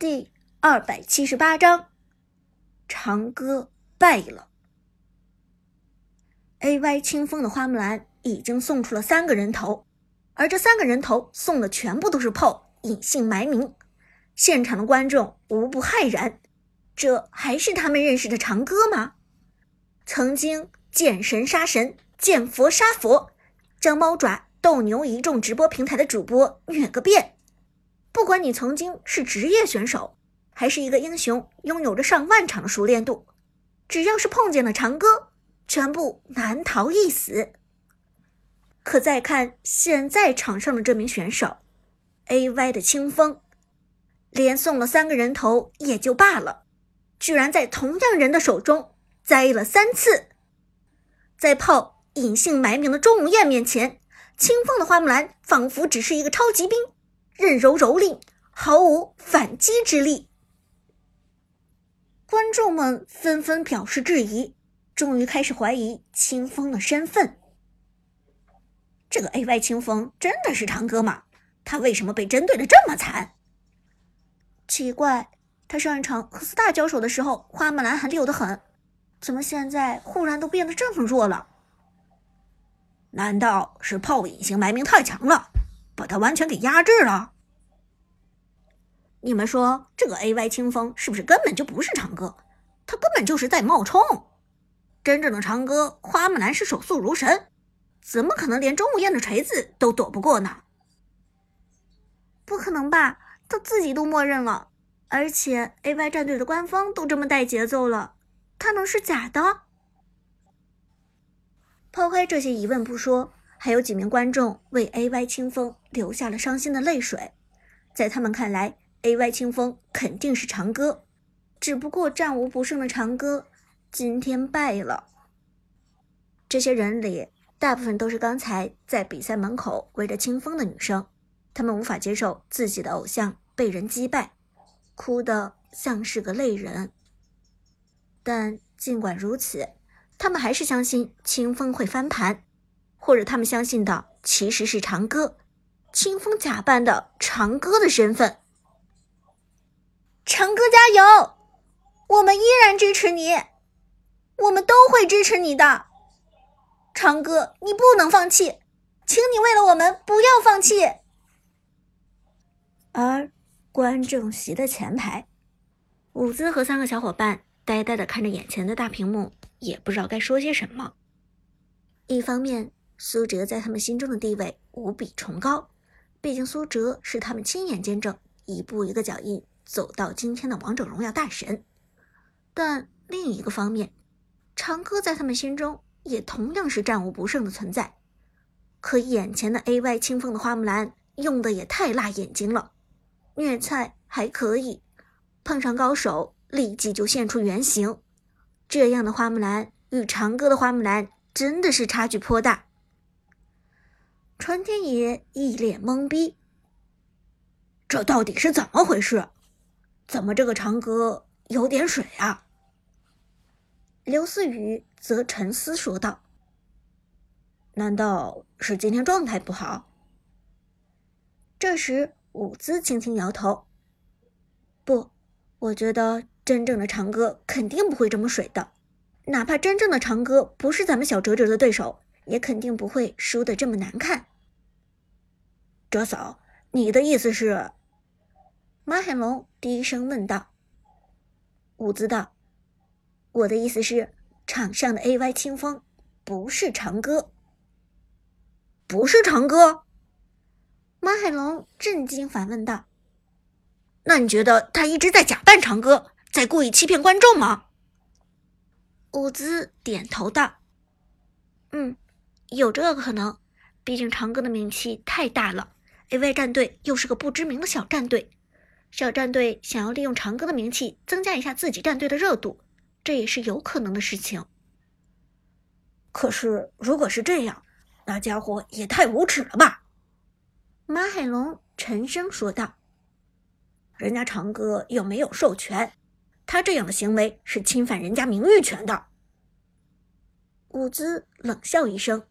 第二百七十八章，长歌败了。A.Y. 清风的花木兰已经送出了三个人头，而这三个人头送的全部都是炮，隐姓埋名。现场的观众无不骇然：这还是他们认识的长歌吗？曾经见神杀神，见佛杀佛，将猫爪斗牛一众直播平台的主播虐个遍。不管你曾经是职业选手，还是一个英雄，拥有着上万场的熟练度，只要是碰见了长歌，全部难逃一死。可再看现在场上的这名选手，A.Y. 的清风，连送了三个人头也就罢了，居然在同样人的手中栽了三次。在炮隐姓埋名的钟无艳面前，清风的花木兰仿佛只是一个超级兵。任柔蹂躏，毫无反击之力。观众们纷纷表示质疑，终于开始怀疑清风的身份。这个 A.Y. 清风真的是长歌吗？他为什么被针对的这么惨？奇怪，他上一场和四大交手的时候，花木兰还溜得很，怎么现在忽然都变得这么弱了？难道是炮隐姓埋名太强了？把他完全给压制了。你们说这个 A Y 清风是不是根本就不是长歌？他根本就是在冒充。真正的长歌花木兰是手速如神，怎么可能连钟无艳的锤子都躲不过呢？不可能吧？他自己都默认了，而且 A Y 战队的官方都这么带节奏了，他能是假的？抛开这些疑问不说。还有几名观众为 A.Y. 清风流下了伤心的泪水，在他们看来，A.Y. 清风肯定是长歌，只不过战无不胜的长歌今天败了。这些人里，大部分都是刚才在比赛门口围着清风的女生，她们无法接受自己的偶像被人击败，哭得像是个泪人。但尽管如此，他们还是相信清风会翻盘。或者他们相信的其实是长歌，清风假扮的长歌的身份。长歌加油，我们依然支持你，我们都会支持你的。长歌，你不能放弃，请你为了我们不要放弃。而观众席的前排，伍兹和三个小伙伴呆呆的看着眼前的大屏幕，也不知道该说些什么。一方面。苏哲在他们心中的地位无比崇高，毕竟苏哲是他们亲眼见证一步一个脚印走到今天的王者荣耀大神。但另一个方面，长歌在他们心中也同样是战无不胜的存在。可眼前的 A.Y. 清风的花木兰用的也太辣眼睛了，虐菜还可以，碰上高手立即就现出原形。这样的花木兰与长歌的花木兰真的是差距颇大。传天野一脸懵逼，这到底是怎么回事？怎么这个长歌有点水啊？刘思雨则沉思说道：“难道是今天状态不好？”这时，伍兹轻轻摇头：“不，我觉得真正的长歌肯定不会这么水的，哪怕真正的长歌不是咱们小哲哲的对手。”也肯定不会输得这么难看。卓嫂，你的意思是？马海龙低声问道。伍兹道：“我的意思是，场上的 A.Y. 清风不是长歌，不是长歌。”马海龙震惊反问道：“那你觉得他一直在假扮长歌，在故意欺骗观众吗？”伍兹点头道：“嗯。”有这个可能，毕竟长歌的名气太大了，A.Y 战队又是个不知名的小战队，小战队想要利用长歌的名气增加一下自己战队的热度，这也是有可能的事情。可是，如果是这样，那家伙也太无耻了吧？马海龙沉声说道：“人家长歌又没有授权，他这样的行为是侵犯人家名誉权的。”伍兹冷笑一声。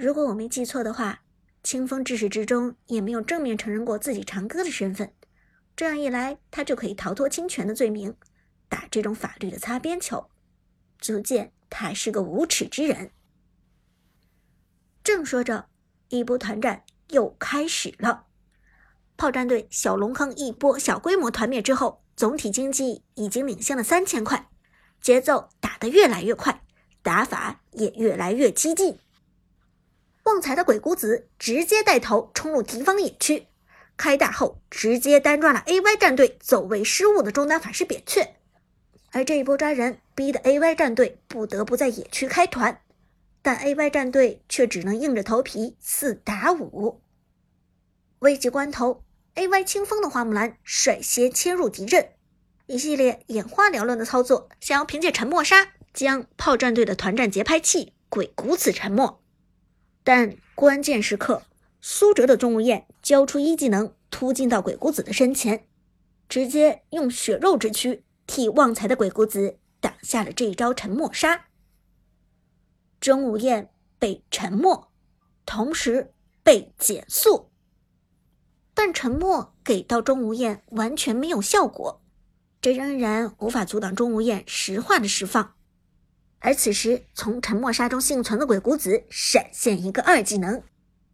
如果我没记错的话，清风至始至终也没有正面承认过自己长歌的身份，这样一来，他就可以逃脱侵权的罪名，打这种法律的擦边球，足见他是个无耻之人。正说着，一波团战又开始了。炮战队小龙坑一波小规模团灭之后，总体经济已经领先了三千块，节奏打得越来越快，打法也越来越激进。旺财的鬼谷子直接带头冲入敌方野区，开大后直接单抓了 AY 战队走位失误的中单法师扁鹊，而这一波抓人逼得 AY 战队不得不在野区开团，但 AY 战队却只能硬着头皮四打五。危急关头。A.Y. 清风的花木兰率先切入敌阵，一系列眼花缭乱的操作，想要凭借沉默杀将炮战队的团战节拍器鬼谷子沉默。但关键时刻，苏哲的钟无艳交出一技能，突进到鬼谷子的身前，直接用血肉之躯替旺财的鬼谷子挡下了这一招沉默杀。钟无艳被沉默，同时被减速。但沉默给到钟无艳完全没有效果，这仍然无法阻挡钟无艳石化的释放。而此时，从沉默杀中幸存的鬼谷子闪现一个二技能，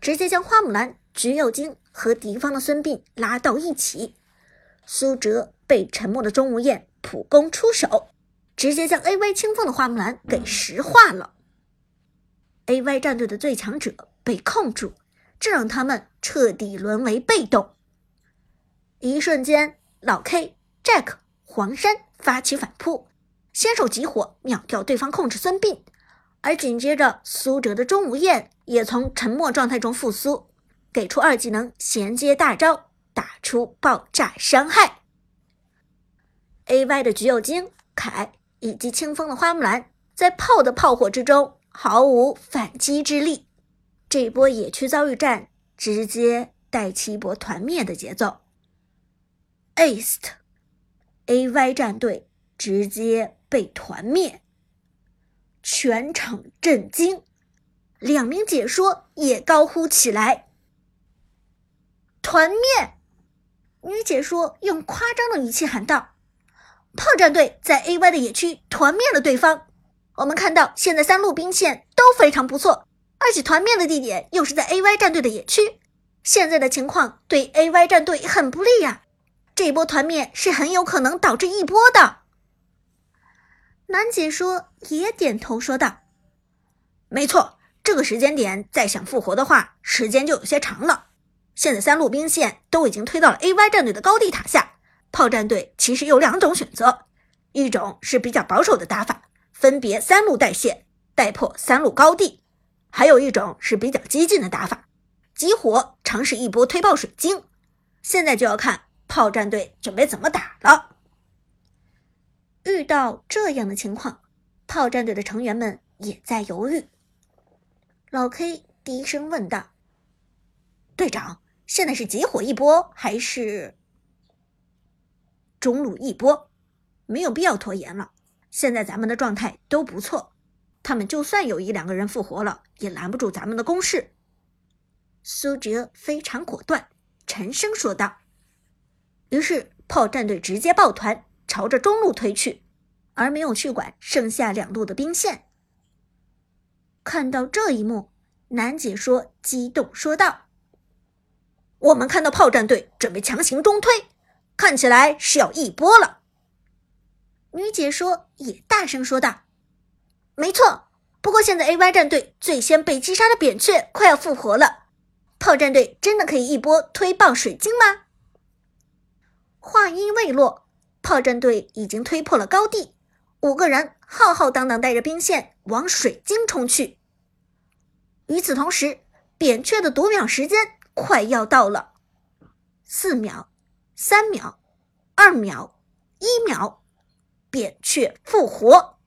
直接将花木兰、橘右京和敌方的孙膑拉到一起。苏哲被沉默的钟无艳普攻出手，直接将 A Y 清风的花木兰给石化了。A Y 战队的最强者被控住。这让他们彻底沦为被动。一瞬间，老 K、Jack、黄山发起反扑，先手集火秒掉对方控制孙膑，而紧接着苏哲的钟无艳也从沉默状态中复苏，给出二技能衔接大招，打出爆炸伤害。AY 的橘右京、凯以及清风的花木兰在炮的炮火之中毫无反击之力。这波野区遭遇战直接带起一波团灭的节奏，East，AY 战队直接被团灭，全场震惊，两名解说也高呼起来：“团灭！”女解说用夸张的语气喊道：“炮战队在 AY 的野区团灭了对方，我们看到现在三路兵线都非常不错。”而且团灭的地点又是在 A Y 战队的野区，现在的情况对 A Y 战队很不利呀。这波团灭是很有可能导致一波的。男解说也点头说道：“没错，这个时间点再想复活的话，时间就有些长了。现在三路兵线都已经推到了 A Y 战队的高地塔下，炮战队其实有两种选择，一种是比较保守的打法，分别三路带线，带破三路高地。”还有一种是比较激进的打法，集火尝试一波推爆水晶。现在就要看炮战队准备怎么打了。遇到这样的情况，炮战队的成员们也在犹豫。老 K 低声问道：“队长，现在是集火一波还是中路一波？没有必要拖延了。现在咱们的状态都不错。”他们就算有一两个人复活了，也拦不住咱们的攻势。苏哲非常果断，沉声说道。于是炮战队直接抱团朝着中路推去，而没有去管剩下两路的兵线。看到这一幕，男解说激动说道：“我们看到炮战队准备强行中推，看起来是要一波了。”女解说也大声说道。没错，不过现在 A Y 战队最先被击杀的扁鹊快要复活了，炮战队真的可以一波推爆水晶吗？话音未落，炮战队已经推破了高地，五个人浩浩荡荡带着兵线往水晶冲去。与此同时，扁鹊的读秒时间快要到了，四秒、三秒、二秒、一秒，扁鹊复活。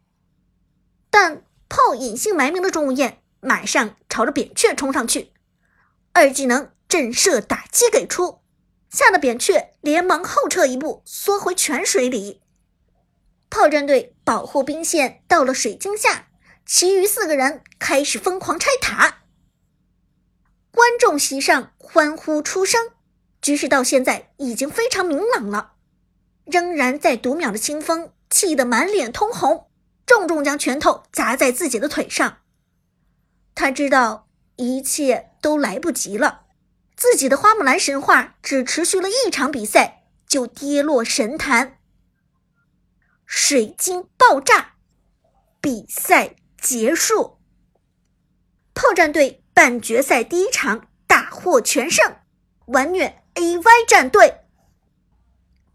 但炮隐姓埋名的钟无艳马上朝着扁鹊冲上去，二技能震慑打击给出，吓得扁鹊连忙后撤一步，缩回泉水里。炮战队保护兵线到了水晶下，其余四个人开始疯狂拆塔。观众席上欢呼出声，局势到现在已经非常明朗了，仍然在读秒的清风气得满脸通红，重重将拳头砸在自己的腿上。他知道一切都来不及了，自己的花木兰神话只持续了一场比赛就跌落神坛。水晶爆炸，比赛结束，炮战队半决赛第一场大获全胜，完虐。A.Y 战队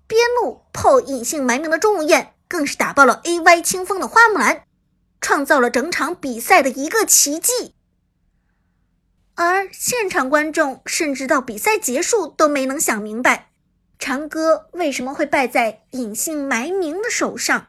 边路炮隐姓埋名的钟无艳，更是打爆了 A.Y 清风的花木兰，创造了整场比赛的一个奇迹。而现场观众甚至到比赛结束都没能想明白，长歌为什么会败在隐姓埋名的手上。